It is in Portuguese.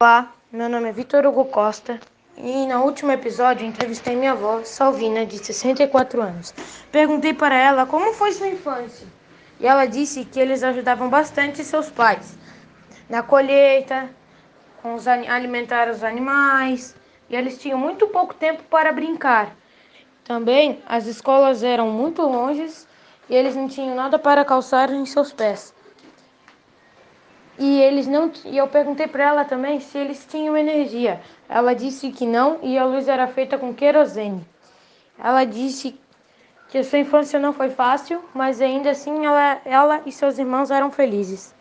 Olá, meu nome é Vitor Hugo Costa e no último episódio entrevistei minha avó, Salvina, de 64 anos. Perguntei para ela como foi sua infância e ela disse que eles ajudavam bastante seus pais na colheita, com os, alimentar os animais e eles tinham muito pouco tempo para brincar. Também as escolas eram muito longes e eles não tinham nada para calçar em seus pés. E eles não e eu perguntei para ela também se eles tinham energia. Ela disse que não e a luz era feita com querosene. Ela disse que a sua infância não foi fácil, mas ainda assim ela, ela e seus irmãos eram felizes.